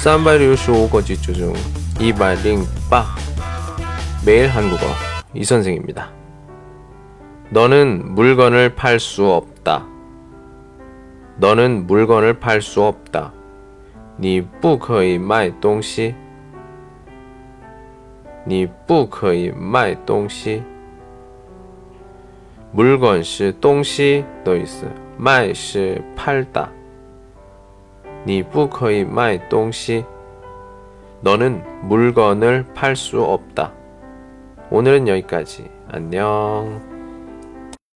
三百六十五个句중 이발링빠 매일 한국어 이 선생입니다. 너는 물건을 팔 수 없다. 너는 물건을 팔 수 없다. 你不可以卖东西.你不可以卖东西. 물건 是东西的意思,卖是 팔다. 니 부커이 마이 똥시. 너는 물건을 팔 수 없다. 오늘은 여기까지. 안녕.